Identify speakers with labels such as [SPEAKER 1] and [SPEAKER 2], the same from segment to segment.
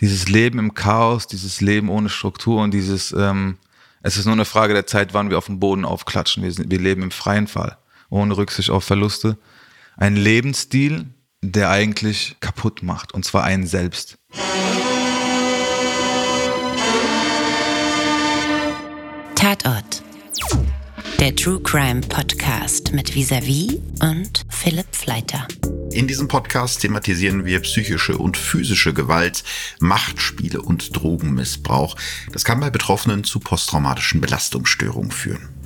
[SPEAKER 1] dieses Leben im Chaos, dieses Leben ohne Struktur und dieses, ähm, es ist nur eine Frage der Zeit, wann wir auf dem Boden aufklatschen. Wir, sind, wir leben im freien Fall, ohne Rücksicht auf Verluste. Ein Lebensstil, der eigentlich kaputt macht, und zwar einen selbst.
[SPEAKER 2] Tatort. Der True Crime Podcast mit Visavi und Philipp Fleiter.
[SPEAKER 3] In diesem Podcast thematisieren wir psychische und physische Gewalt, Machtspiele und Drogenmissbrauch. Das kann bei Betroffenen zu posttraumatischen Belastungsstörungen führen.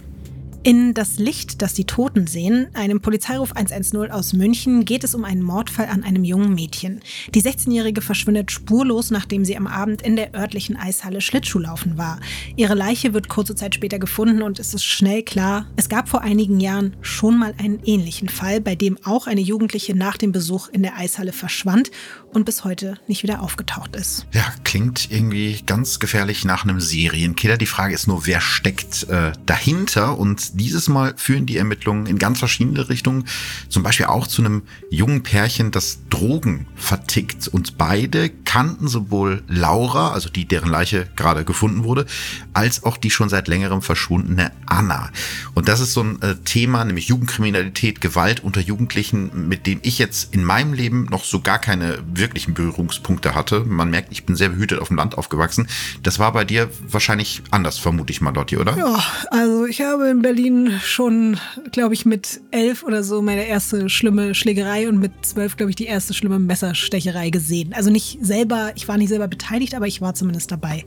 [SPEAKER 4] In Das Licht, das die Toten sehen, einem Polizeiruf 110 aus München, geht es um einen Mordfall an einem jungen Mädchen. Die 16-Jährige verschwindet spurlos, nachdem sie am Abend in der örtlichen Eishalle Schlittschuhlaufen war. Ihre Leiche wird kurze Zeit später gefunden und es ist schnell klar, es gab vor einigen Jahren schon mal einen ähnlichen Fall, bei dem auch eine Jugendliche nach dem Besuch in der Eishalle verschwand und bis heute nicht wieder aufgetaucht ist.
[SPEAKER 3] Ja, klingt irgendwie ganz gefährlich nach einem Serienkiller. Die Frage ist nur, wer steckt äh, dahinter und dieses Mal führen die Ermittlungen in ganz verschiedene Richtungen. Zum Beispiel auch zu einem jungen Pärchen, das Drogen vertickt. Und beide kannten sowohl Laura, also die, deren Leiche gerade gefunden wurde, als auch die schon seit längerem verschwundene Anna. Und das ist so ein äh, Thema, nämlich Jugendkriminalität, Gewalt unter Jugendlichen, mit dem ich jetzt in meinem Leben noch so gar keine wirklichen Berührungspunkte hatte. Man merkt, ich bin sehr behütet auf dem Land aufgewachsen. Das war bei dir wahrscheinlich anders, vermute ich mal, Lotti, oder?
[SPEAKER 4] Ja, also ich habe in Berlin Berlin schon, glaube ich, mit elf oder so meine erste schlimme Schlägerei und mit zwölf, glaube ich, die erste schlimme Messerstecherei gesehen. Also nicht selber, ich war nicht selber beteiligt, aber ich war zumindest dabei.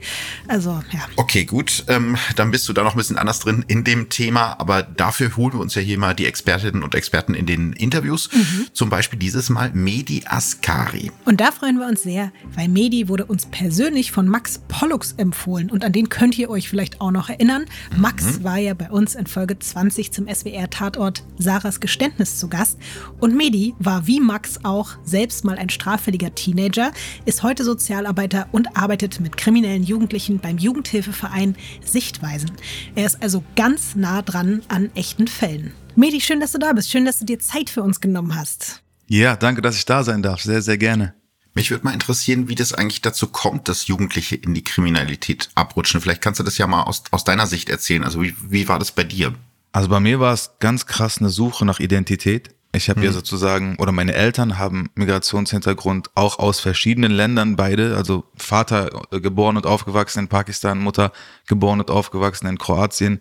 [SPEAKER 4] Also, ja.
[SPEAKER 3] Okay, gut. Ähm, dann bist du da noch ein bisschen anders drin in dem Thema, aber dafür holen wir uns ja hier mal die Expertinnen und Experten in den Interviews. Mhm. Zum Beispiel dieses Mal Medi Askari.
[SPEAKER 4] Und da freuen wir uns sehr, weil Medi wurde uns persönlich von Max Pollux empfohlen und an den könnt ihr euch vielleicht auch noch erinnern. Max mhm. war ja bei uns in Folge Folge 20 zum SWR-Tatort Sarahs Geständnis zu Gast. Und Medi war wie Max auch selbst mal ein straffälliger Teenager, ist heute Sozialarbeiter und arbeitet mit kriminellen Jugendlichen beim Jugendhilfeverein Sichtweisen. Er ist also ganz nah dran an echten Fällen. Medi, schön, dass du da bist. Schön, dass du dir Zeit für uns genommen hast.
[SPEAKER 1] Ja, danke, dass ich da sein darf. Sehr, sehr gerne.
[SPEAKER 3] Mich würde mal interessieren, wie das eigentlich dazu kommt, dass Jugendliche in die Kriminalität abrutschen. Vielleicht kannst du das ja mal aus, aus deiner Sicht erzählen. Also wie, wie war das bei dir?
[SPEAKER 1] Also bei mir war es ganz krass eine Suche nach Identität. Ich habe hm. ja sozusagen, oder meine Eltern haben Migrationshintergrund auch aus verschiedenen Ländern, beide. Also Vater äh, geboren und aufgewachsen in Pakistan, Mutter geboren und aufgewachsen in Kroatien.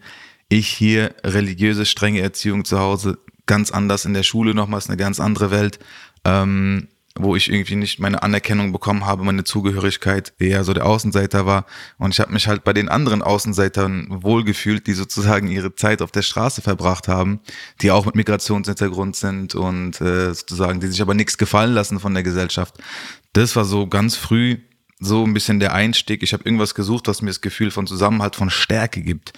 [SPEAKER 1] Ich hier religiöse, strenge Erziehung zu Hause, ganz anders in der Schule nochmals eine ganz andere Welt. Ähm, wo ich irgendwie nicht meine Anerkennung bekommen habe, meine Zugehörigkeit eher so der Außenseiter war. Und ich habe mich halt bei den anderen Außenseitern wohlgefühlt, die sozusagen ihre Zeit auf der Straße verbracht haben, die auch mit Migrationshintergrund sind und äh, sozusagen, die sich aber nichts gefallen lassen von der Gesellschaft. Das war so ganz früh so ein bisschen der Einstieg. Ich habe irgendwas gesucht, was mir das Gefühl von Zusammenhalt, von Stärke gibt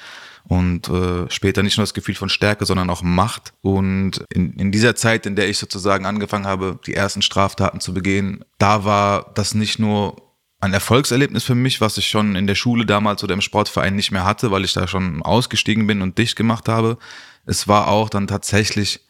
[SPEAKER 1] und äh, später nicht nur das Gefühl von Stärke, sondern auch Macht. Und in, in dieser Zeit, in der ich sozusagen angefangen habe, die ersten Straftaten zu begehen, da war das nicht nur ein Erfolgserlebnis für mich, was ich schon in der Schule damals oder im Sportverein nicht mehr hatte, weil ich da schon ausgestiegen bin und dicht gemacht habe. Es war auch dann tatsächlich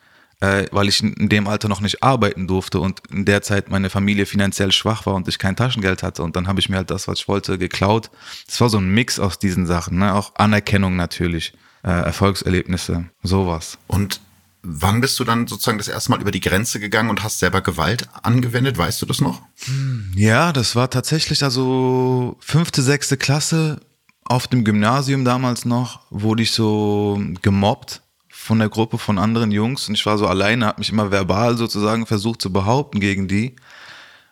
[SPEAKER 1] äh, weil ich in dem Alter noch nicht arbeiten durfte und in der Zeit meine Familie finanziell schwach war und ich kein Taschengeld hatte. Und dann habe ich mir halt das, was ich wollte, geklaut. Es war so ein Mix aus diesen Sachen, ne? auch Anerkennung natürlich, äh, Erfolgserlebnisse, sowas.
[SPEAKER 3] Und Wann bist du dann sozusagen das erste Mal über die Grenze gegangen und hast selber Gewalt angewendet? Weißt du das noch?
[SPEAKER 1] Ja, das war tatsächlich also fünfte, sechste Klasse auf dem Gymnasium damals noch, wurde ich so gemobbt von der Gruppe von anderen Jungs und ich war so alleine, habe mich immer verbal sozusagen versucht zu behaupten gegen die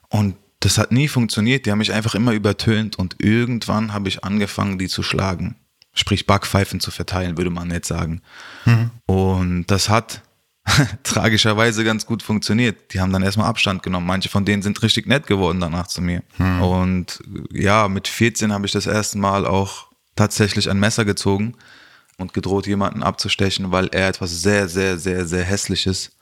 [SPEAKER 1] und das hat nie funktioniert, die haben mich einfach immer übertönt und irgendwann habe ich angefangen, die zu schlagen. Sprich Backpfeifen zu verteilen, würde man nicht sagen. Mhm. Und das hat tragischerweise ganz gut funktioniert. Die haben dann erstmal Abstand genommen. Manche von denen sind richtig nett geworden danach zu mir. Mhm. Und ja, mit 14 habe ich das erste Mal auch tatsächlich ein Messer gezogen und gedroht, jemanden abzustechen, weil er etwas sehr, sehr, sehr, sehr Hässliches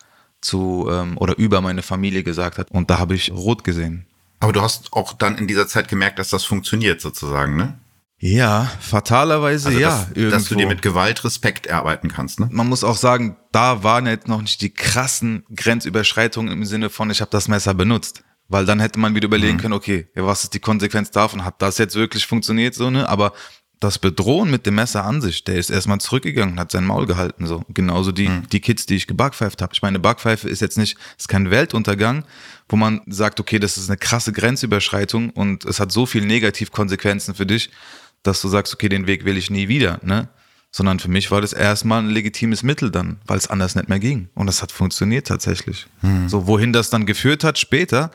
[SPEAKER 1] zu ähm, oder über meine Familie gesagt hat. Und da habe ich rot gesehen.
[SPEAKER 3] Aber du hast auch dann in dieser Zeit gemerkt, dass das funktioniert sozusagen, ne?
[SPEAKER 1] Ja, fatalerweise also, ja.
[SPEAKER 3] Dass, dass, du dir mit Gewalt Respekt erarbeiten kannst, ne?
[SPEAKER 1] Man muss auch sagen, da waren jetzt noch nicht die krassen Grenzüberschreitungen im Sinne von, ich habe das Messer benutzt. Weil dann hätte man wieder überlegen mhm. können, okay, ja, was ist die Konsequenz davon? Hat das jetzt wirklich funktioniert, so, ne? Aber das Bedrohen mit dem Messer an sich, der ist erstmal zurückgegangen, hat sein Maul gehalten, so. Genauso die, mhm. die Kids, die ich gebackpfeift habe. Ich meine, Backpfeife ist jetzt nicht, ist kein Weltuntergang, wo man sagt, okay, das ist eine krasse Grenzüberschreitung und es hat so viel Negativkonsequenzen für dich, dass du sagst, okay, den Weg will ich nie wieder, ne? Sondern für mich war das erstmal ein legitimes Mittel dann, weil es anders nicht mehr ging. Und das hat funktioniert tatsächlich. Mhm. So, wohin das dann geführt hat später,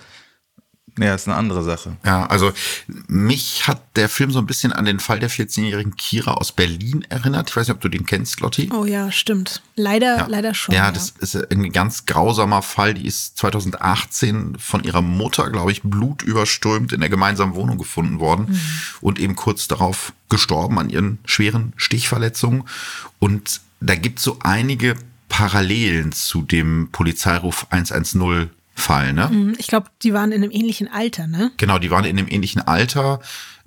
[SPEAKER 1] ja, ist eine andere Sache.
[SPEAKER 3] Ja, also mich hat der Film so ein bisschen an den Fall der 14-jährigen Kira aus Berlin erinnert. Ich weiß nicht, ob du den kennst, Lotti.
[SPEAKER 4] Oh ja, stimmt. Leider,
[SPEAKER 3] ja.
[SPEAKER 4] leider schon.
[SPEAKER 3] Ja, ja, das ist ein ganz grausamer Fall. Die ist 2018 von ihrer Mutter, glaube ich, blutüberströmt in der gemeinsamen Wohnung gefunden worden mhm. und eben kurz darauf gestorben an ihren schweren Stichverletzungen. Und da gibt es so einige Parallelen zu dem Polizeiruf 110 Fall, ne?
[SPEAKER 4] Mhm, ich glaube, die waren in einem ähnlichen Alter, ne?
[SPEAKER 3] Genau, die waren in einem ähnlichen Alter.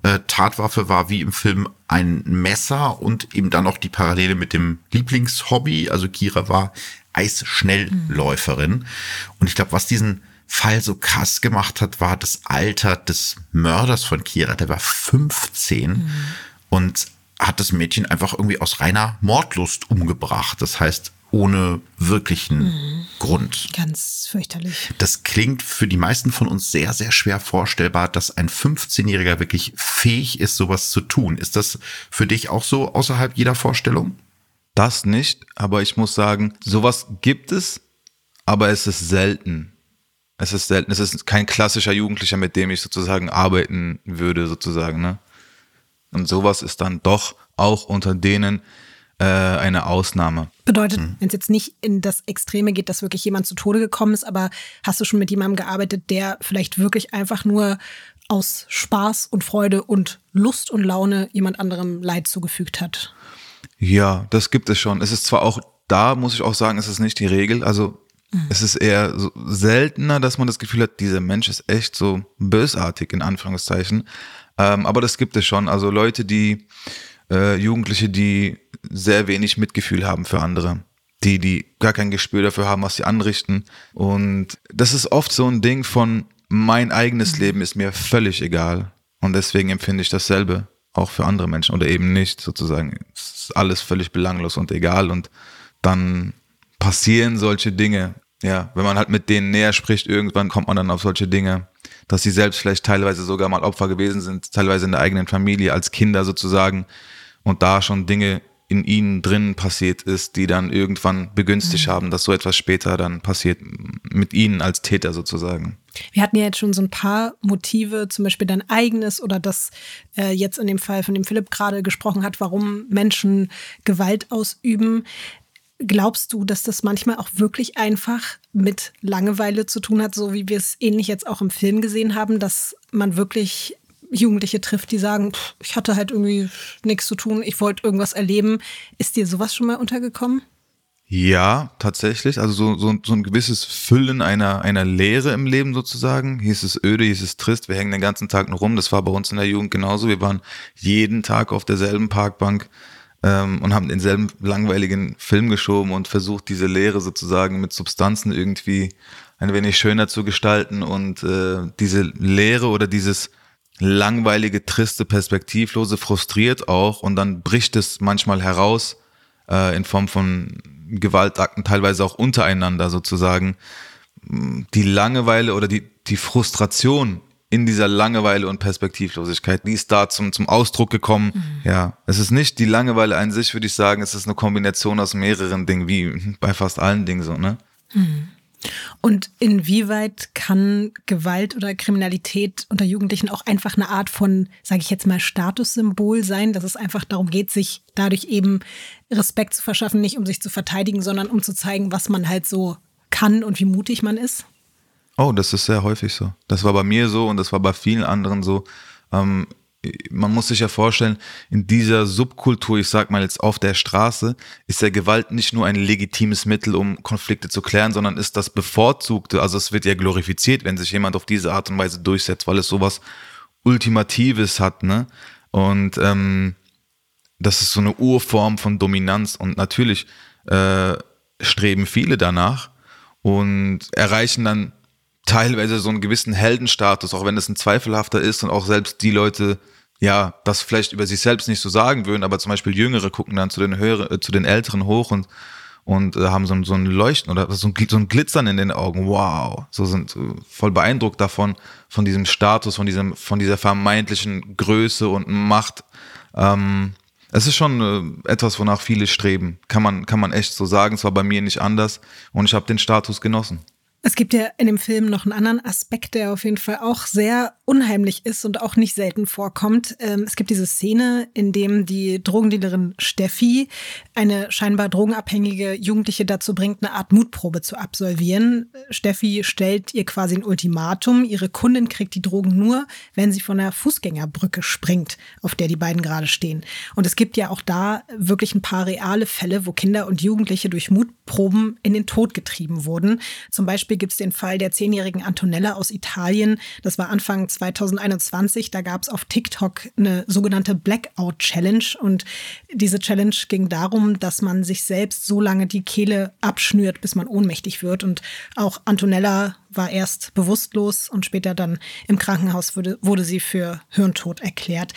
[SPEAKER 3] Äh, Tatwaffe war wie im Film ein Messer und eben dann noch die Parallele mit dem Lieblingshobby. Also Kira war Eisschnellläuferin. Mhm. Und ich glaube, was diesen Fall so krass gemacht hat, war das Alter des Mörders von Kira. Der war 15 mhm. und hat das Mädchen einfach irgendwie aus reiner Mordlust umgebracht. Das heißt, ohne wirklichen mhm. Grund.
[SPEAKER 4] Ganz fürchterlich.
[SPEAKER 3] Das klingt für die meisten von uns sehr, sehr schwer vorstellbar, dass ein 15-Jähriger wirklich fähig ist, sowas zu tun. Ist das für dich auch so außerhalb jeder Vorstellung?
[SPEAKER 1] Das nicht, aber ich muss sagen, sowas gibt es, aber es ist selten. Es ist selten. Es ist kein klassischer Jugendlicher, mit dem ich sozusagen arbeiten würde, sozusagen. Ne? Und sowas ist dann doch auch unter denen, äh, eine Ausnahme.
[SPEAKER 4] Bedeutet, hm. wenn es jetzt nicht in das Extreme geht, dass wirklich jemand zu Tode gekommen ist, aber hast du schon mit jemandem gearbeitet, der vielleicht wirklich einfach nur aus Spaß und Freude und Lust und Laune jemand anderem Leid zugefügt hat?
[SPEAKER 1] Ja, das gibt es schon. Es ist zwar auch da, muss ich auch sagen, es ist nicht die Regel. Also mhm. es ist eher so seltener, dass man das Gefühl hat, dieser Mensch ist echt so bösartig, in Anführungszeichen. Ähm, aber das gibt es schon. Also Leute, die, äh, Jugendliche, die sehr wenig Mitgefühl haben für andere. Die, die gar kein Gespür dafür haben, was sie anrichten. Und das ist oft so ein Ding von, mein eigenes mhm. Leben ist mir völlig egal. Und deswegen empfinde ich dasselbe auch für andere Menschen oder eben nicht, sozusagen. Es ist alles völlig belanglos und egal. Und dann passieren solche Dinge. Ja, wenn man halt mit denen näher spricht, irgendwann kommt man dann auf solche Dinge, dass sie selbst vielleicht teilweise sogar mal Opfer gewesen sind, teilweise in der eigenen Familie, als Kinder sozusagen. Und da schon Dinge in ihnen drin passiert ist, die dann irgendwann begünstigt mhm. haben, dass so etwas später dann passiert mit ihnen als Täter sozusagen.
[SPEAKER 4] Wir hatten ja jetzt schon so ein paar Motive, zum Beispiel dein eigenes oder das äh, jetzt in dem Fall, von dem Philipp gerade gesprochen hat, warum Menschen Gewalt ausüben. Glaubst du, dass das manchmal auch wirklich einfach mit Langeweile zu tun hat, so wie wir es ähnlich jetzt auch im Film gesehen haben, dass man wirklich Jugendliche trifft, die sagen, pff, ich hatte halt irgendwie nichts zu tun, ich wollte irgendwas erleben. Ist dir sowas schon mal untergekommen?
[SPEAKER 1] Ja, tatsächlich. Also so, so, so ein gewisses Füllen einer, einer Lehre im Leben sozusagen. Ist es öde, ist es trist. Wir hängen den ganzen Tag nur rum. Das war bei uns in der Jugend genauso. Wir waren jeden Tag auf derselben Parkbank ähm, und haben denselben langweiligen Film geschoben und versucht, diese Lehre sozusagen mit Substanzen irgendwie ein wenig schöner zu gestalten und äh, diese Lehre oder dieses langweilige, triste, perspektivlose, frustriert auch und dann bricht es manchmal heraus äh, in Form von Gewaltakten, teilweise auch untereinander sozusagen. Die Langeweile oder die, die Frustration in dieser Langeweile und Perspektivlosigkeit, die ist da zum, zum Ausdruck gekommen. Mhm. Ja, es ist nicht die Langeweile an sich, würde ich sagen, es ist eine Kombination aus mehreren Dingen, wie bei fast allen Dingen so, ne? Mhm.
[SPEAKER 4] Und inwieweit kann Gewalt oder Kriminalität unter Jugendlichen auch einfach eine Art von, sage ich jetzt mal, Statussymbol sein, dass es einfach darum geht, sich dadurch eben Respekt zu verschaffen, nicht um sich zu verteidigen, sondern um zu zeigen, was man halt so kann und wie mutig man ist?
[SPEAKER 1] Oh, das ist sehr häufig so. Das war bei mir so und das war bei vielen anderen so. Ähm, man muss sich ja vorstellen, in dieser Subkultur, ich sag mal jetzt auf der Straße, ist ja Gewalt nicht nur ein legitimes Mittel, um Konflikte zu klären, sondern ist das bevorzugte, also es wird ja glorifiziert, wenn sich jemand auf diese Art und Weise durchsetzt, weil es sowas Ultimatives hat, ne? Und ähm, das ist so eine Urform von Dominanz und natürlich äh, streben viele danach und erreichen dann teilweise so einen gewissen Heldenstatus, auch wenn es ein zweifelhafter ist und auch selbst die Leute, ja, das vielleicht über sich selbst nicht so sagen würden, aber zum Beispiel Jüngere gucken dann zu den höheren, äh, zu den Älteren hoch und und äh, haben so, so ein Leuchten oder so ein, so ein Glitzern in den Augen. Wow, so sind so voll beeindruckt davon, von diesem Status, von diesem, von dieser vermeintlichen Größe und Macht. Ähm, es ist schon äh, etwas, wonach viele streben. Kann man, kann man echt so sagen. Es war bei mir nicht anders und ich habe den Status genossen.
[SPEAKER 4] Es gibt ja in dem Film noch einen anderen Aspekt, der auf jeden Fall auch sehr unheimlich ist und auch nicht selten vorkommt. Ähm, es gibt diese Szene, in dem die Drogendealerin Steffi eine scheinbar drogenabhängige Jugendliche dazu bringt, eine Art Mutprobe zu absolvieren. Steffi stellt ihr quasi ein Ultimatum. Ihre Kundin kriegt die Drogen nur, wenn sie von der Fußgängerbrücke springt, auf der die beiden gerade stehen. Und es gibt ja auch da wirklich ein paar reale Fälle, wo Kinder und Jugendliche durch Mutproben in den Tod getrieben wurden. Zum Beispiel Beispiel gibt es den Fall der zehnjährigen Antonella aus Italien. Das war Anfang 2021. Da gab es auf TikTok eine sogenannte Blackout Challenge. Und diese Challenge ging darum, dass man sich selbst so lange die Kehle abschnürt, bis man ohnmächtig wird. Und auch Antonella war erst bewusstlos und später dann im Krankenhaus wurde, wurde sie für Hirntod erklärt.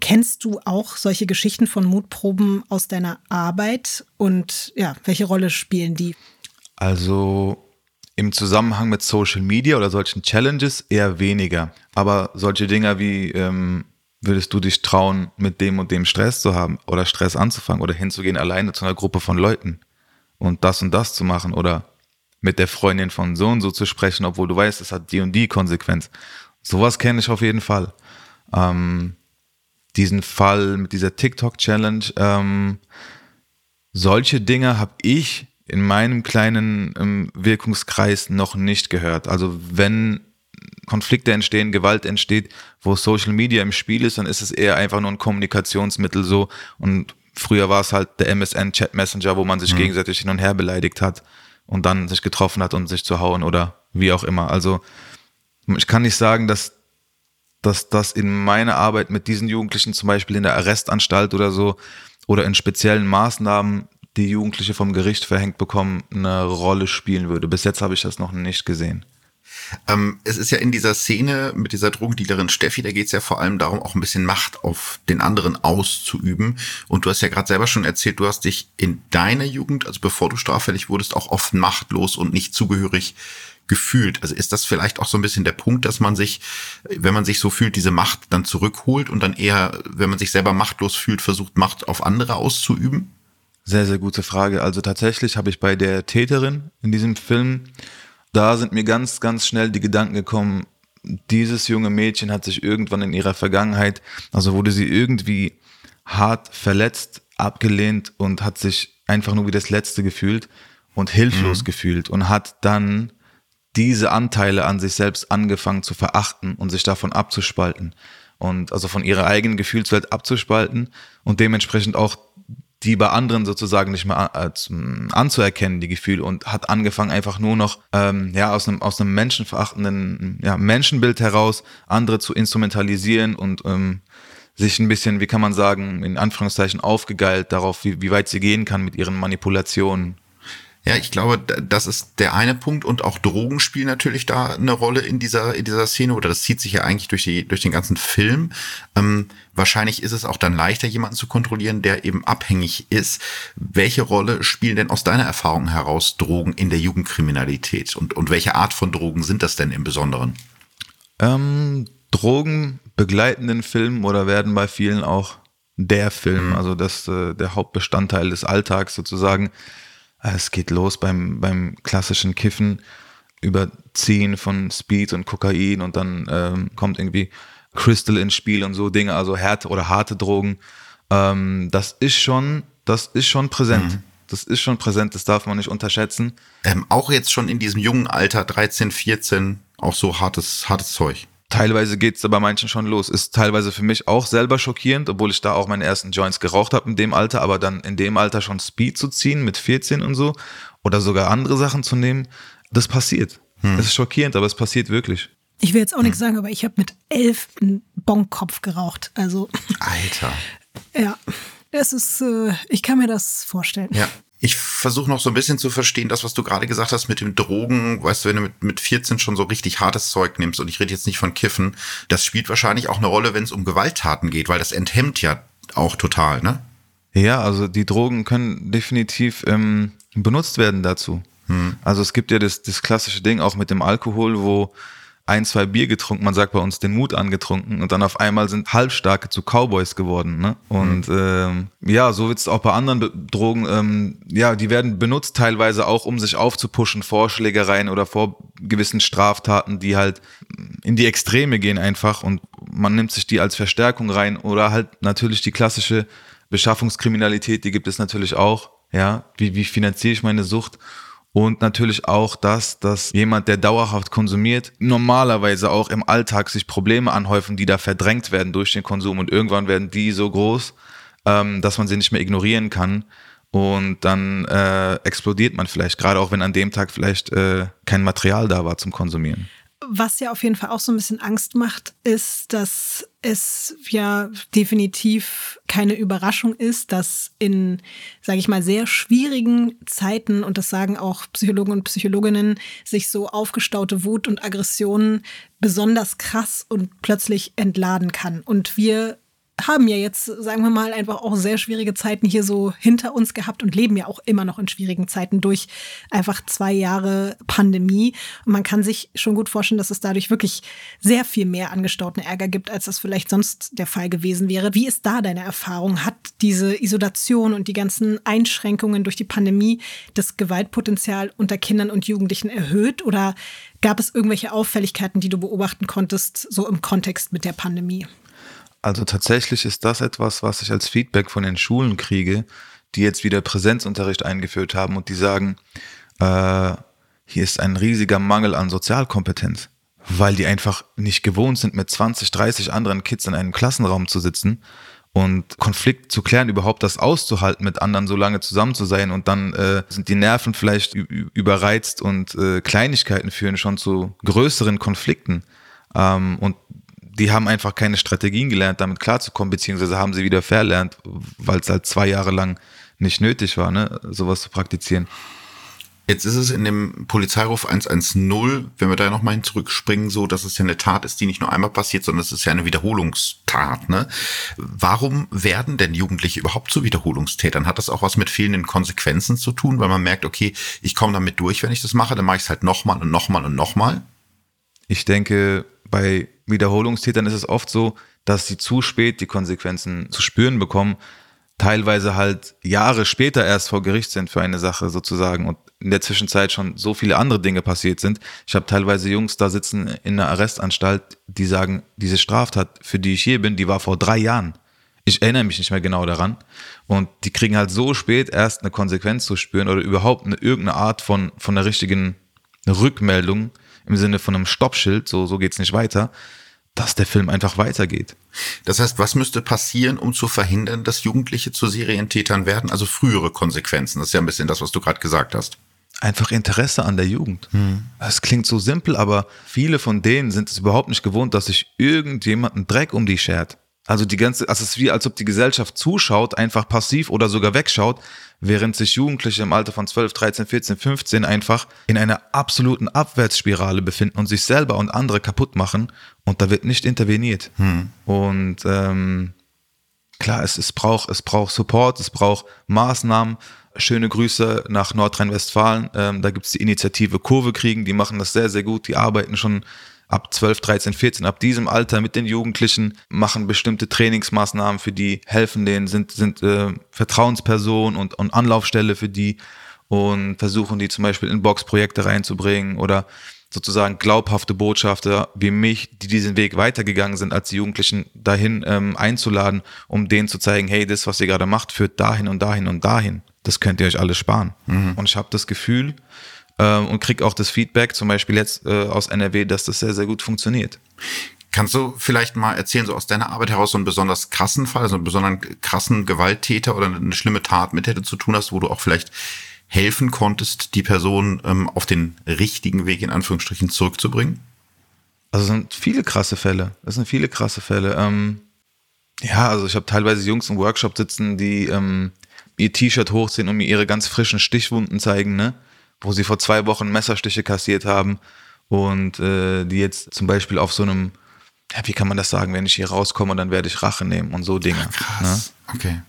[SPEAKER 4] Kennst du auch solche Geschichten von Mutproben aus deiner Arbeit und ja, welche Rolle spielen die?
[SPEAKER 1] Also im Zusammenhang mit Social Media oder solchen Challenges eher weniger. Aber solche Dinger wie, ähm, würdest du dich trauen, mit dem und dem Stress zu haben oder Stress anzufangen oder hinzugehen alleine zu einer Gruppe von Leuten und das und das zu machen oder mit der Freundin von so und so zu sprechen, obwohl du weißt, es hat die und die Konsequenz. Sowas kenne ich auf jeden Fall. Ähm, diesen Fall mit dieser TikTok-Challenge, ähm, solche Dinge habe ich in meinem kleinen ähm, Wirkungskreis noch nicht gehört. Also wenn Konflikte entstehen, Gewalt entsteht, wo Social Media im Spiel ist, dann ist es eher einfach nur ein Kommunikationsmittel so. Und früher war es halt der MSN Chat Messenger, wo man sich mhm. gegenseitig hin und her beleidigt hat und dann sich getroffen hat, um sich zu hauen oder wie auch immer. Also ich kann nicht sagen, dass dass das in meiner Arbeit mit diesen Jugendlichen zum Beispiel in der Arrestanstalt oder so oder in speziellen Maßnahmen die Jugendliche vom Gericht verhängt bekommen, eine Rolle spielen würde. Bis jetzt habe ich das noch nicht gesehen.
[SPEAKER 3] Ähm, es ist ja in dieser Szene mit dieser Drogendealerin Steffi, da geht es ja vor allem darum, auch ein bisschen Macht auf den anderen auszuüben. Und du hast ja gerade selber schon erzählt, du hast dich in deiner Jugend, also bevor du straffällig wurdest, auch oft machtlos und nicht zugehörig gefühlt. Also ist das vielleicht auch so ein bisschen der Punkt, dass man sich, wenn man sich so fühlt, diese Macht dann zurückholt und dann eher, wenn man sich selber machtlos fühlt, versucht, Macht auf andere auszuüben?
[SPEAKER 1] Sehr, sehr gute Frage. Also tatsächlich habe ich bei der Täterin in diesem Film, da sind mir ganz, ganz schnell die Gedanken gekommen, dieses junge Mädchen hat sich irgendwann in ihrer Vergangenheit, also wurde sie irgendwie hart verletzt, abgelehnt und hat sich einfach nur wie das Letzte gefühlt und hilflos mhm. gefühlt und hat dann diese Anteile an sich selbst angefangen zu verachten und sich davon abzuspalten und also von ihrer eigenen Gefühlswelt abzuspalten und dementsprechend auch die bei anderen sozusagen nicht mehr anzuerkennen, die Gefühle, und hat angefangen einfach nur noch ähm, ja aus einem aus einem menschenverachtenden ja, Menschenbild heraus andere zu instrumentalisieren und ähm, sich ein bisschen, wie kann man sagen, in Anführungszeichen aufgegeilt darauf, wie, wie weit sie gehen kann mit ihren Manipulationen.
[SPEAKER 3] Ja, ich glaube, das ist der eine Punkt und auch Drogen spielen natürlich da eine Rolle in dieser in dieser Szene oder das zieht sich ja eigentlich durch die durch den ganzen Film. Ähm, wahrscheinlich ist es auch dann leichter, jemanden zu kontrollieren, der eben abhängig ist. Welche Rolle spielen denn aus deiner Erfahrung heraus Drogen in der Jugendkriminalität und und welche Art von Drogen sind das denn im Besonderen?
[SPEAKER 1] Ähm, Drogen begleiten den Film oder werden bei vielen auch der Film, mhm. also das äh, der Hauptbestandteil des Alltags sozusagen. Es geht los beim, beim klassischen Kiffen, Überziehen von Speed und Kokain und dann ähm, kommt irgendwie Crystal ins Spiel und so Dinge, also harte oder harte Drogen. Ähm, das ist schon, das ist schon präsent. Mhm. Das ist schon präsent, das darf man nicht unterschätzen.
[SPEAKER 3] Ähm, auch jetzt schon in diesem jungen Alter, 13, 14, auch so hartes, hartes Zeug.
[SPEAKER 1] Teilweise geht es da bei manchen schon los. Ist teilweise für mich auch selber schockierend, obwohl ich da auch meine ersten Joints geraucht habe in dem Alter, aber dann in dem Alter schon Speed zu ziehen mit 14 und so oder sogar andere Sachen zu nehmen, das passiert. Hm. Das ist schockierend, aber es passiert wirklich.
[SPEAKER 4] Ich will jetzt auch nichts sagen, aber ich habe mit elf einen Bonkopf geraucht. Also.
[SPEAKER 3] Alter.
[SPEAKER 4] Ja. Es ist, äh, ich kann mir das vorstellen.
[SPEAKER 3] Ja. Ich versuche noch so ein bisschen zu verstehen, das, was du gerade gesagt hast mit dem Drogen, weißt du, wenn du mit, mit 14 schon so richtig hartes Zeug nimmst, und ich rede jetzt nicht von Kiffen, das spielt wahrscheinlich auch eine Rolle, wenn es um Gewalttaten geht, weil das enthemmt ja auch total, ne?
[SPEAKER 1] Ja, also die Drogen können definitiv ähm, benutzt werden dazu. Hm. Also es gibt ja das, das klassische Ding auch mit dem Alkohol, wo ein, zwei Bier getrunken, man sagt bei uns den Mut angetrunken und dann auf einmal sind Halbstarke zu Cowboys geworden. Ne? Und mhm. ähm, ja, so wird es auch bei anderen Drogen, ähm, ja, die werden benutzt teilweise auch, um sich aufzupuschen vor Schlägereien oder vor gewissen Straftaten, die halt in die Extreme gehen einfach und man nimmt sich die als Verstärkung rein oder halt natürlich die klassische Beschaffungskriminalität, die gibt es natürlich auch. Ja, wie, wie finanziere ich meine Sucht? Und natürlich auch das, dass jemand, der dauerhaft konsumiert, normalerweise auch im Alltag sich Probleme anhäufen, die da verdrängt werden durch den Konsum. Und irgendwann werden die so groß, ähm, dass man sie nicht mehr ignorieren kann. Und dann äh, explodiert man vielleicht, gerade auch wenn an dem Tag vielleicht äh, kein Material da war zum Konsumieren.
[SPEAKER 4] Was ja auf jeden Fall auch so ein bisschen Angst macht, ist, dass es ja definitiv keine Überraschung ist, dass in, sage ich mal, sehr schwierigen Zeiten, und das sagen auch Psychologen und Psychologinnen, sich so aufgestaute Wut und Aggressionen besonders krass und plötzlich entladen kann. Und wir haben ja jetzt, sagen wir mal, einfach auch sehr schwierige Zeiten hier so hinter uns gehabt und leben ja auch immer noch in schwierigen Zeiten durch einfach zwei Jahre Pandemie. Und man kann sich schon gut vorstellen, dass es dadurch wirklich sehr viel mehr angestauten Ärger gibt, als das vielleicht sonst der Fall gewesen wäre. Wie ist da deine Erfahrung? Hat diese Isolation und die ganzen Einschränkungen durch die Pandemie das Gewaltpotenzial unter Kindern und Jugendlichen erhöht oder gab es irgendwelche Auffälligkeiten, die du beobachten konntest, so im Kontext mit der Pandemie?
[SPEAKER 1] Also tatsächlich ist das etwas, was ich als Feedback von den Schulen kriege, die jetzt wieder Präsenzunterricht eingeführt haben und die sagen, äh, hier ist ein riesiger Mangel an Sozialkompetenz, weil die einfach nicht gewohnt sind, mit 20, 30 anderen Kids in einem Klassenraum zu sitzen und Konflikt zu klären, überhaupt das auszuhalten, mit anderen so lange zusammen zu sein und dann äh, sind die Nerven vielleicht überreizt und äh, Kleinigkeiten führen schon zu größeren Konflikten. Ähm, und die haben einfach keine Strategien gelernt, damit klarzukommen, beziehungsweise haben sie wieder verlernt, weil es halt zwei Jahre lang nicht nötig war, ne, sowas zu praktizieren.
[SPEAKER 3] Jetzt ist es in dem Polizeiruf 110, wenn wir da nochmal zurückspringen, so, dass es ja eine Tat ist, die nicht nur einmal passiert, sondern es ist ja eine Wiederholungstat. Ne? Warum werden denn Jugendliche überhaupt zu Wiederholungstätern? Hat das auch was mit fehlenden Konsequenzen zu tun, weil man merkt, okay, ich komme damit durch, wenn ich das mache, dann mache ich es halt nochmal und nochmal und nochmal?
[SPEAKER 1] Ich denke, bei Wiederholungstätern ist es oft so, dass sie zu spät die Konsequenzen zu spüren bekommen, teilweise halt Jahre später erst vor Gericht sind für eine Sache sozusagen und in der Zwischenzeit schon so viele andere Dinge passiert sind. Ich habe teilweise Jungs da sitzen in einer Arrestanstalt, die sagen, diese Straftat, für die ich hier bin, die war vor drei Jahren. Ich erinnere mich nicht mehr genau daran. Und die kriegen halt so spät erst eine Konsequenz zu spüren oder überhaupt eine, irgendeine Art von, von einer richtigen Rückmeldung, im Sinne von einem Stoppschild, so, so geht's nicht weiter, dass der Film einfach weitergeht.
[SPEAKER 3] Das heißt, was müsste passieren, um zu verhindern, dass Jugendliche zu Serientätern werden? Also frühere Konsequenzen. Das ist ja ein bisschen das, was du gerade gesagt hast.
[SPEAKER 1] Einfach Interesse an der Jugend. Hm. Das klingt so simpel, aber viele von denen sind es überhaupt nicht gewohnt, dass sich irgendjemand einen Dreck um die schert. Also die ganze, also es ist wie, als ob die Gesellschaft zuschaut, einfach passiv oder sogar wegschaut, während sich Jugendliche im Alter von 12, 13, 14, 15 einfach in einer absoluten Abwärtsspirale befinden und sich selber und andere kaputt machen und da wird nicht interveniert. Hm. Und ähm, klar, es, es, braucht, es braucht Support, es braucht Maßnahmen. Schöne Grüße nach Nordrhein-Westfalen. Ähm, da gibt's die Initiative Kurve kriegen, die machen das sehr, sehr gut, die arbeiten schon ab 12, 13, 14, ab diesem Alter mit den Jugendlichen, machen bestimmte Trainingsmaßnahmen für die, helfen denen, sind, sind äh, Vertrauenspersonen und, und Anlaufstelle für die und versuchen die zum Beispiel in Boxprojekte reinzubringen oder sozusagen glaubhafte Botschafter wie mich, die diesen Weg weitergegangen sind, als die Jugendlichen dahin ähm, einzuladen, um denen zu zeigen, hey, das, was ihr gerade macht, führt dahin und dahin und dahin. Das könnt ihr euch alles sparen. Mhm. Und ich habe das Gefühl, ähm, und kriege auch das Feedback, zum Beispiel jetzt äh, aus NRW, dass das sehr, sehr gut funktioniert.
[SPEAKER 3] Kannst du vielleicht mal erzählen, so aus deiner Arbeit heraus, so einen besonders krassen Fall, also einen besonders krassen Gewalttäter oder eine schlimme Tat mit der du zu tun hast, wo du auch vielleicht helfen konntest, die Person ähm, auf den richtigen Weg in Anführungsstrichen zurückzubringen?
[SPEAKER 1] Also es sind viele krasse Fälle. Es sind viele krasse Fälle. Ähm, ja, also ich habe teilweise Jungs im Workshop sitzen, die ähm, ihr T-Shirt hochziehen und mir ihre ganz frischen Stichwunden zeigen, ne? Wo sie vor zwei Wochen Messerstiche kassiert haben und äh, die jetzt zum Beispiel auf so einem, ja, wie kann man das sagen, wenn ich hier rauskomme, dann werde ich Rache nehmen und so Dinge.
[SPEAKER 3] Krass.
[SPEAKER 1] Ne?
[SPEAKER 3] Okay.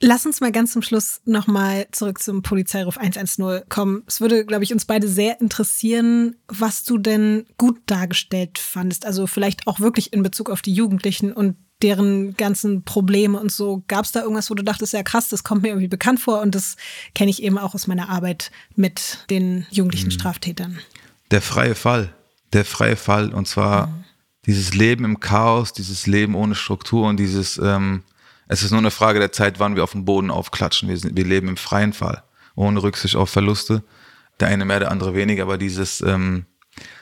[SPEAKER 4] Lass uns mal ganz zum Schluss nochmal zurück zum Polizeiruf 110 kommen. Es würde, glaube ich, uns beide sehr interessieren, was du denn gut dargestellt fandest. Also vielleicht auch wirklich in Bezug auf die Jugendlichen und deren ganzen Probleme und so. Gab es da irgendwas, wo du dachtest, ja krass, das kommt mir irgendwie bekannt vor und das kenne ich eben auch aus meiner Arbeit mit den jugendlichen Straftätern?
[SPEAKER 1] Der freie Fall. Der freie Fall. Und zwar
[SPEAKER 4] Mhm.
[SPEAKER 1] dieses Leben im Chaos, dieses Leben ohne Struktur und dieses, ähm, es ist nur eine Frage der Zeit, wann wir auf dem Boden aufklatschen. Wir, sind, wir leben im freien Fall, ohne Rücksicht auf Verluste. Der eine mehr, der andere weniger, aber dieses, ähm,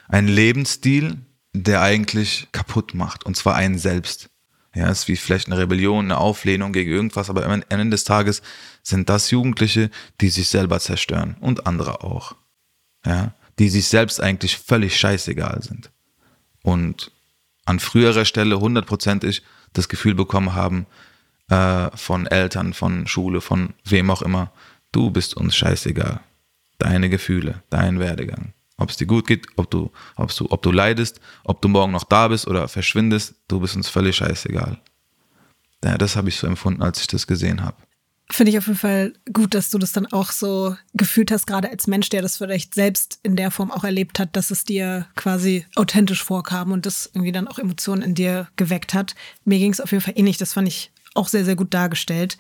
[SPEAKER 1] ein Lebensstil, der eigentlich kaputt macht. Und zwar einen selbst. Ja, ist wie vielleicht eine Rebellion, eine Auflehnung gegen irgendwas, aber am Ende des Tages sind das Jugendliche, die sich selber zerstören und andere auch. Ja, die sich selbst eigentlich völlig scheißegal sind. Und an früherer Stelle hundertprozentig das Gefühl bekommen haben äh, von Eltern, von Schule, von wem auch immer, du bist uns scheißegal. Deine Gefühle, dein Werdegang. Ob es dir gut geht, ob du, ob du, ob du leidest, ob du morgen noch da bist oder verschwindest, du bist uns völlig scheißegal. Ja, das habe ich so empfunden, als ich das gesehen habe.
[SPEAKER 4] Finde ich auf jeden Fall gut, dass du das dann auch so gefühlt hast, gerade als Mensch, der das vielleicht selbst in der Form auch erlebt hat, dass es dir quasi authentisch vorkam und das irgendwie dann auch Emotionen in dir geweckt hat. Mir ging es auf jeden Fall ähnlich. Das fand ich auch sehr, sehr gut dargestellt.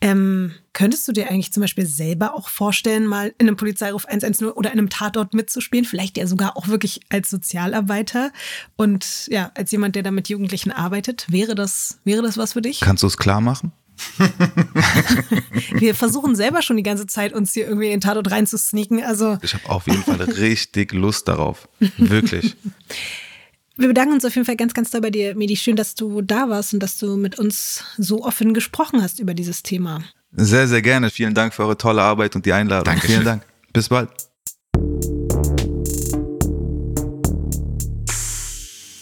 [SPEAKER 4] Ähm, könntest du dir eigentlich zum Beispiel selber auch vorstellen, mal in einem Polizeiruf 110 oder in einem Tatort mitzuspielen? Vielleicht ja sogar auch wirklich als Sozialarbeiter und ja, als jemand, der da mit Jugendlichen arbeitet. Wäre das, wäre das was für dich?
[SPEAKER 1] Kannst du es klar machen?
[SPEAKER 4] Wir versuchen selber schon die ganze Zeit, uns hier irgendwie in den Tatort reinzusneaken. Also
[SPEAKER 1] Ich habe auf jeden Fall richtig Lust darauf. Wirklich.
[SPEAKER 4] wir bedanken uns auf jeden Fall ganz, ganz doll bei dir, Medi. Schön, dass du da warst und dass du mit uns so offen gesprochen hast über dieses Thema.
[SPEAKER 1] Sehr, sehr gerne. Vielen Dank für eure tolle Arbeit und die Einladung.
[SPEAKER 3] Dankeschön.
[SPEAKER 1] Vielen Dank. Bis bald.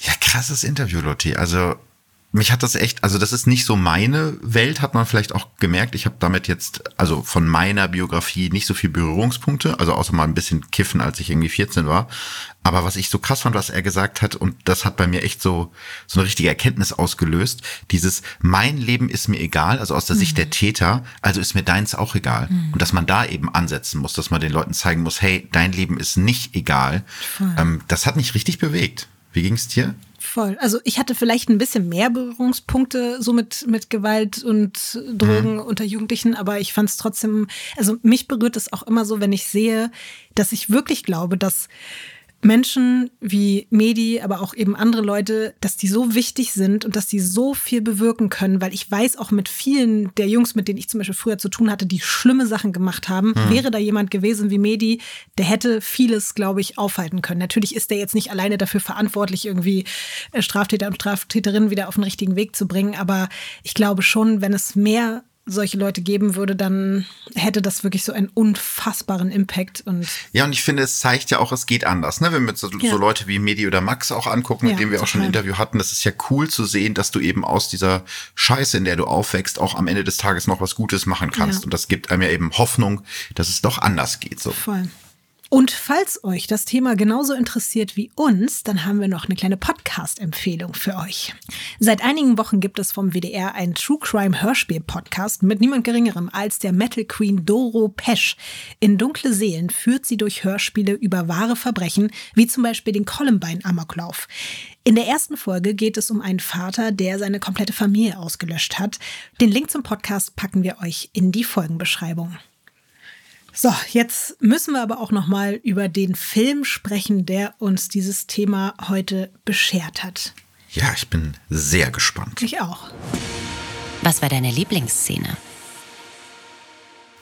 [SPEAKER 3] Ja, krasses Interview, Lotti. Also mich hat das echt, also das ist nicht so meine Welt, hat man vielleicht auch gemerkt. Ich habe damit jetzt, also von meiner Biografie nicht so viel Berührungspunkte, also außer mal ein bisschen kiffen, als ich irgendwie 14 war. Aber was ich so krass fand, was er gesagt hat, und das hat bei mir echt so, so eine richtige Erkenntnis ausgelöst, dieses mein Leben ist mir egal, also aus der Sicht der Täter, also ist mir deins auch egal. Und dass man da eben ansetzen muss, dass man den Leuten zeigen muss, hey, dein Leben ist nicht egal. Ähm, das hat mich richtig bewegt. Wie ging's dir?
[SPEAKER 4] Voll. Also ich hatte vielleicht ein bisschen mehr Berührungspunkte so mit, mit Gewalt und Drogen unter Jugendlichen, aber ich fand es trotzdem, also mich berührt es auch immer so, wenn ich sehe, dass ich wirklich glaube, dass Menschen wie Medi, aber auch eben andere Leute, dass die so wichtig sind und dass die so viel bewirken können, weil ich weiß auch mit vielen der Jungs, mit denen ich zum Beispiel früher zu tun hatte, die schlimme Sachen gemacht haben, wäre da jemand gewesen wie Medi, der hätte vieles, glaube ich, aufhalten können. Natürlich ist der jetzt nicht alleine dafür verantwortlich, irgendwie äh, Straftäter und Straftäterinnen wieder auf den richtigen Weg zu bringen, aber ich glaube schon, wenn es mehr solche Leute geben würde, dann hätte das wirklich so einen unfassbaren Impact und
[SPEAKER 3] Ja, und ich finde, es zeigt ja auch, es geht anders. Ne? Wenn wir so,
[SPEAKER 4] Ja.
[SPEAKER 3] so Leute wie Medi oder Max auch angucken, mit
[SPEAKER 4] Ja,
[SPEAKER 3] denen wir auch schon ein. Interview hatten, das ist ja cool zu sehen, dass du eben aus dieser Scheiße, in der du aufwächst, auch am Ende des Tages noch was Gutes machen kannst.
[SPEAKER 4] Ja.
[SPEAKER 3] Und das gibt einem ja eben Hoffnung, dass es doch anders geht. So.
[SPEAKER 4] Voll. Und falls euch das Thema genauso interessiert wie uns, dann haben wir noch eine kleine Podcast-Empfehlung für euch. Seit einigen Wochen gibt es vom WDR einen True Crime Hörspiel-Podcast mit niemand Geringerem als der Metal Queen Doro Pesch. In Dunkle Seelen führt sie durch Hörspiele über wahre Verbrechen, wie zum Beispiel den Columbine-Amoklauf. In der ersten Folge geht es um einen Vater, der seine komplette Familie ausgelöscht hat. Den Link zum Podcast packen wir euch in die Folgenbeschreibung. So, jetzt müssen wir aber auch noch mal über den Film sprechen, der uns dieses Thema heute beschert hat.
[SPEAKER 3] Ja, ich bin sehr gespannt.
[SPEAKER 4] Ich auch.
[SPEAKER 2] Was war deine Lieblingsszene?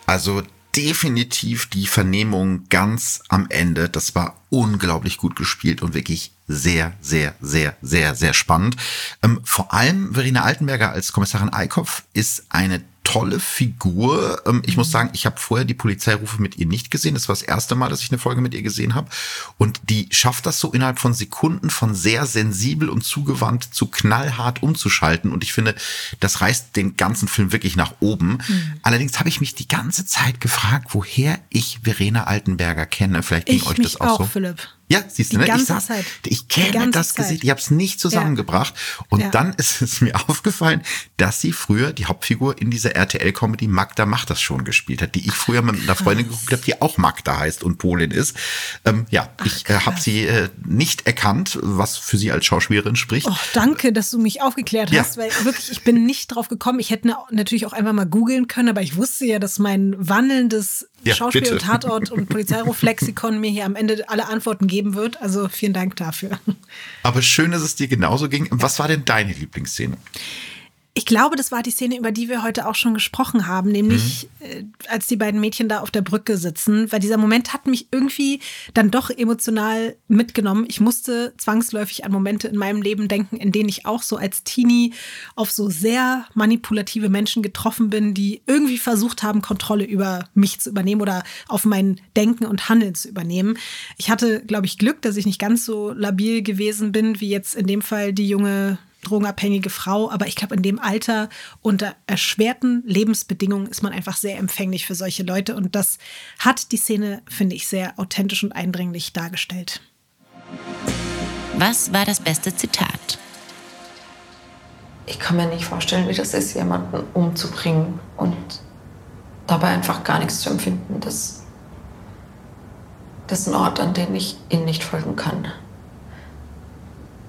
[SPEAKER 3] Also definitiv die Vernehmung ganz am Ende. Das war unglaublich gut gespielt und wirklich sehr, sehr, sehr, sehr, sehr spannend. Ähm, vor allem Verena Altenberger als Kommissarin Eickhoff ist eine tolle Figur. Ähm, ich muss sagen, ich habe vorher die Polizeirufe mit ihr nicht gesehen. Das war das erste Mal, dass ich eine Folge mit ihr gesehen habe. Und die schafft das so innerhalb von Sekunden von sehr sensibel und zugewandt zu knallhart umzuschalten. Und ich finde, das reißt den ganzen Film wirklich nach oben. Mhm. Allerdings habe ich mich die ganze Zeit gefragt, woher ich Verena Altenberger kenne. Vielleicht ging
[SPEAKER 4] ich
[SPEAKER 3] euch das auch, auch so.
[SPEAKER 4] Philipp.
[SPEAKER 3] Ja, siehst du, ne? ich, sag,
[SPEAKER 4] Zeit.
[SPEAKER 3] ich kenne das Gesicht, ich habe es nicht zusammengebracht. Ja. Und ja. dann ist es mir aufgefallen, dass sie früher die Hauptfigur in dieser RTL-Comedy Magda macht das schon gespielt hat, die ich früher mit einer Freundin geguckt habe, die auch Magda heißt und Polin ist. Ähm, ja, Ach, ich äh, habe sie äh, nicht erkannt, was für sie als Schauspielerin spricht.
[SPEAKER 4] Oh, danke, dass du mich aufgeklärt hast, ja. weil wirklich, ich bin nicht drauf gekommen. Ich hätte natürlich auch einfach mal googeln können, aber ich wusste ja, dass mein wandelndes Schauspiel und Tatort und Polizeiruflexikon mir hier am Ende alle Antworten geben wird. Also vielen Dank dafür.
[SPEAKER 3] Aber schön, dass es dir genauso ging. Was war denn deine Lieblingsszene?
[SPEAKER 4] Ich glaube, das war die Szene, über die wir heute auch schon gesprochen haben, nämlich mhm. äh, als die beiden Mädchen da auf der Brücke sitzen, weil dieser Moment hat mich irgendwie dann doch emotional mitgenommen. Ich musste zwangsläufig an Momente in meinem Leben denken, in denen ich auch so als Teenie auf so sehr manipulative Menschen getroffen bin, die irgendwie versucht haben, Kontrolle über mich zu übernehmen oder auf mein Denken und Handeln zu übernehmen. Ich hatte, glaube ich, Glück, dass ich nicht ganz so labil gewesen bin, wie jetzt in dem Fall die junge drogenabhängige Frau, aber ich glaube, in dem Alter unter erschwerten Lebensbedingungen ist man einfach sehr empfänglich für solche Leute und das hat die Szene, finde ich, sehr authentisch und eindringlich dargestellt.
[SPEAKER 2] Was war das beste Zitat?
[SPEAKER 5] Ich kann mir nicht vorstellen, wie das ist, jemanden umzubringen und dabei einfach gar nichts zu empfinden. Das, das ist ein Ort, an den ich ihnen nicht folgen kann.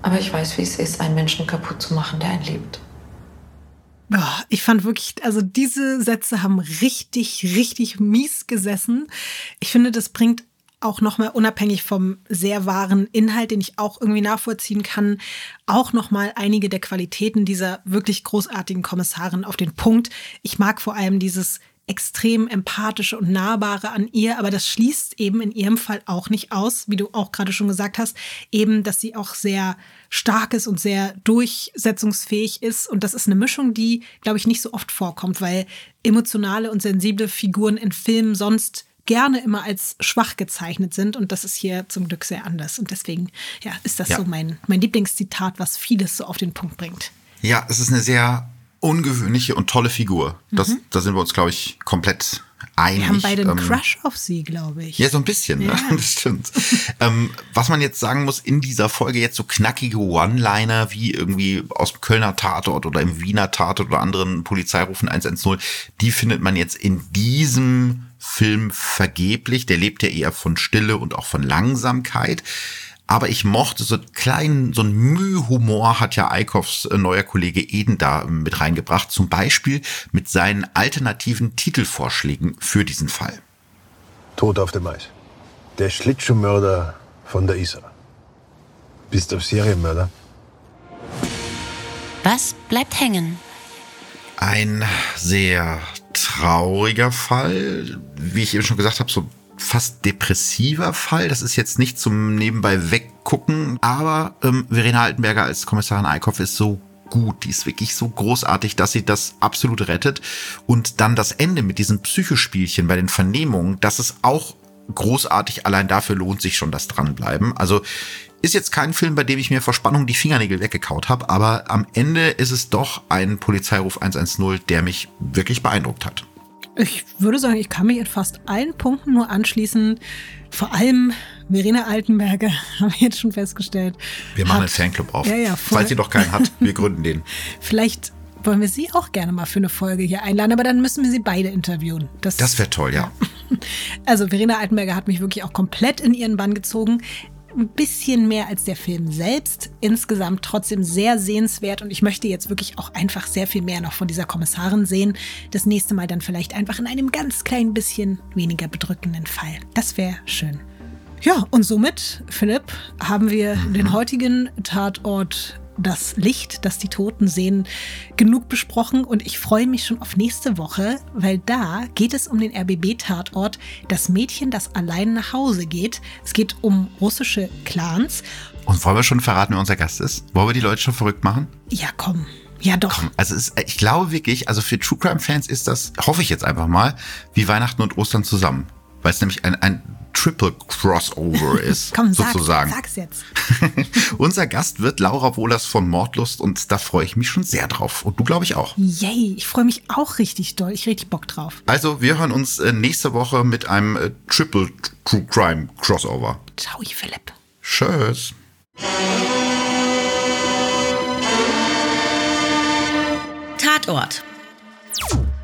[SPEAKER 5] Aber ich weiß, wie es ist, einen Menschen kaputt zu machen, der einen liebt.
[SPEAKER 4] Ich fand wirklich, also diese Sätze haben richtig, richtig mies gesessen. Ich finde, das bringt auch nochmal unabhängig vom sehr wahren Inhalt, den ich auch irgendwie nachvollziehen kann, auch nochmal einige der Qualitäten dieser wirklich großartigen Kommissarin auf den Punkt. Ich mag vor allem dieses extrem empathische und nahbare an ihr, aber das schließt eben in ihrem Fall auch nicht aus, wie du auch gerade schon gesagt hast, eben, dass sie auch sehr stark ist und sehr durchsetzungsfähig ist. Und das ist eine Mischung, die, glaube ich, nicht so oft vorkommt, weil emotionale und sensible Figuren in Filmen sonst gerne immer als schwach gezeichnet sind. Und das ist hier zum Glück sehr anders. Und deswegen, ja, ist das ja. so mein, mein Lieblingszitat, was vieles so auf den Punkt bringt.
[SPEAKER 3] Ja, es ist eine sehr ungewöhnliche und tolle Figur. Das, mhm. Da sind wir uns, glaube ich, komplett einig.
[SPEAKER 4] Wir haben beide einen ähm, Crush auf sie, glaube ich.
[SPEAKER 3] Ja, so ein bisschen, ne? ja. ne? das stimmt. ähm, was man jetzt sagen muss, in dieser Folge jetzt so knackige One-Liner wie irgendwie aus dem Kölner Tatort oder im Wiener Tatort oder anderen Polizeirufen 110, die findet man jetzt in diesem Film vergeblich. Der lebt ja eher von Stille und auch von Langsamkeit. Aber ich mochte so kleinen, so ein Mühhumor hat ja Eickhoffs äh, neuer Kollege Eden da ähm, mit reingebracht. Zum Beispiel mit seinen alternativen Titelvorschlägen für diesen Fall.
[SPEAKER 6] Tod auf dem Eis. Der Schlittschuhmörder von der Isar. Bist auf Serienmörder?
[SPEAKER 2] Was bleibt hängen?
[SPEAKER 3] Ein sehr trauriger Fall. Wie ich eben schon gesagt habe, so fast depressiver Fall. Das ist jetzt nicht zum nebenbei weggucken, aber ähm, Verena Altenberger als Kommissarin Eickhoff ist so gut, die ist wirklich so großartig, dass sie das absolut rettet. Und dann das Ende mit diesem Psychospielchen bei den Vernehmungen, das ist auch großartig. Allein dafür lohnt sich schon das Dranbleiben. Also ist jetzt kein Film, bei dem ich mir vor Spannung die Fingernägel weggekaut habe, aber am Ende ist es doch ein Polizeiruf 110, der mich wirklich beeindruckt hat.
[SPEAKER 4] Ich würde sagen, ich kann mich in fast allen Punkten nur anschließen. Vor allem Verena Altenberger, haben wir jetzt schon festgestellt.
[SPEAKER 3] Wir machen hat, einen Fanclub auf. Ja, ja, Falls sie doch keinen hat, wir gründen den.
[SPEAKER 4] Vielleicht wollen wir sie auch gerne mal für eine Folge hier einladen, aber dann müssen wir sie beide interviewen.
[SPEAKER 3] Das, das wäre toll, ja.
[SPEAKER 4] Also Verena Altenberger hat mich wirklich auch komplett in ihren Bann gezogen ein bisschen mehr als der Film selbst. Insgesamt trotzdem sehr sehenswert und ich möchte jetzt wirklich auch einfach sehr viel mehr noch von dieser Kommissarin sehen. Das nächste Mal dann vielleicht einfach in einem ganz klein bisschen weniger bedrückenden Fall. Das wäre schön. Ja, und somit, Philipp, haben wir den heutigen Tatort das Licht, das die Toten sehen, genug besprochen und ich freue mich schon auf nächste Woche, weil da geht es um den RBB-Tatort Das Mädchen, das allein nach Hause geht. Es geht um russische Clans.
[SPEAKER 3] Und wollen wir schon verraten, wer unser Gast ist? Wollen wir die Leute schon verrückt machen?
[SPEAKER 4] Ja, komm. Ja, doch.
[SPEAKER 3] Komm, also es, ich glaube wirklich, also für True Crime Fans ist das, hoffe ich jetzt einfach mal, wie Weihnachten und Ostern zusammen. Weil es nämlich ein, ein Triple Crossover ist,
[SPEAKER 4] Komm, sag,
[SPEAKER 3] sozusagen.
[SPEAKER 4] sag's jetzt.
[SPEAKER 3] Unser Gast wird Laura Wohlers von Mordlust und da freue ich mich schon sehr drauf. Und du, glaube ich, auch.
[SPEAKER 4] Yay, ich freue mich auch richtig doll. Ich richtig Bock drauf.
[SPEAKER 3] Also, wir hören uns äh, nächste Woche mit einem äh, Triple True Crime Crossover.
[SPEAKER 4] Ciao, Philipp.
[SPEAKER 3] Tschüss.
[SPEAKER 2] Tatort.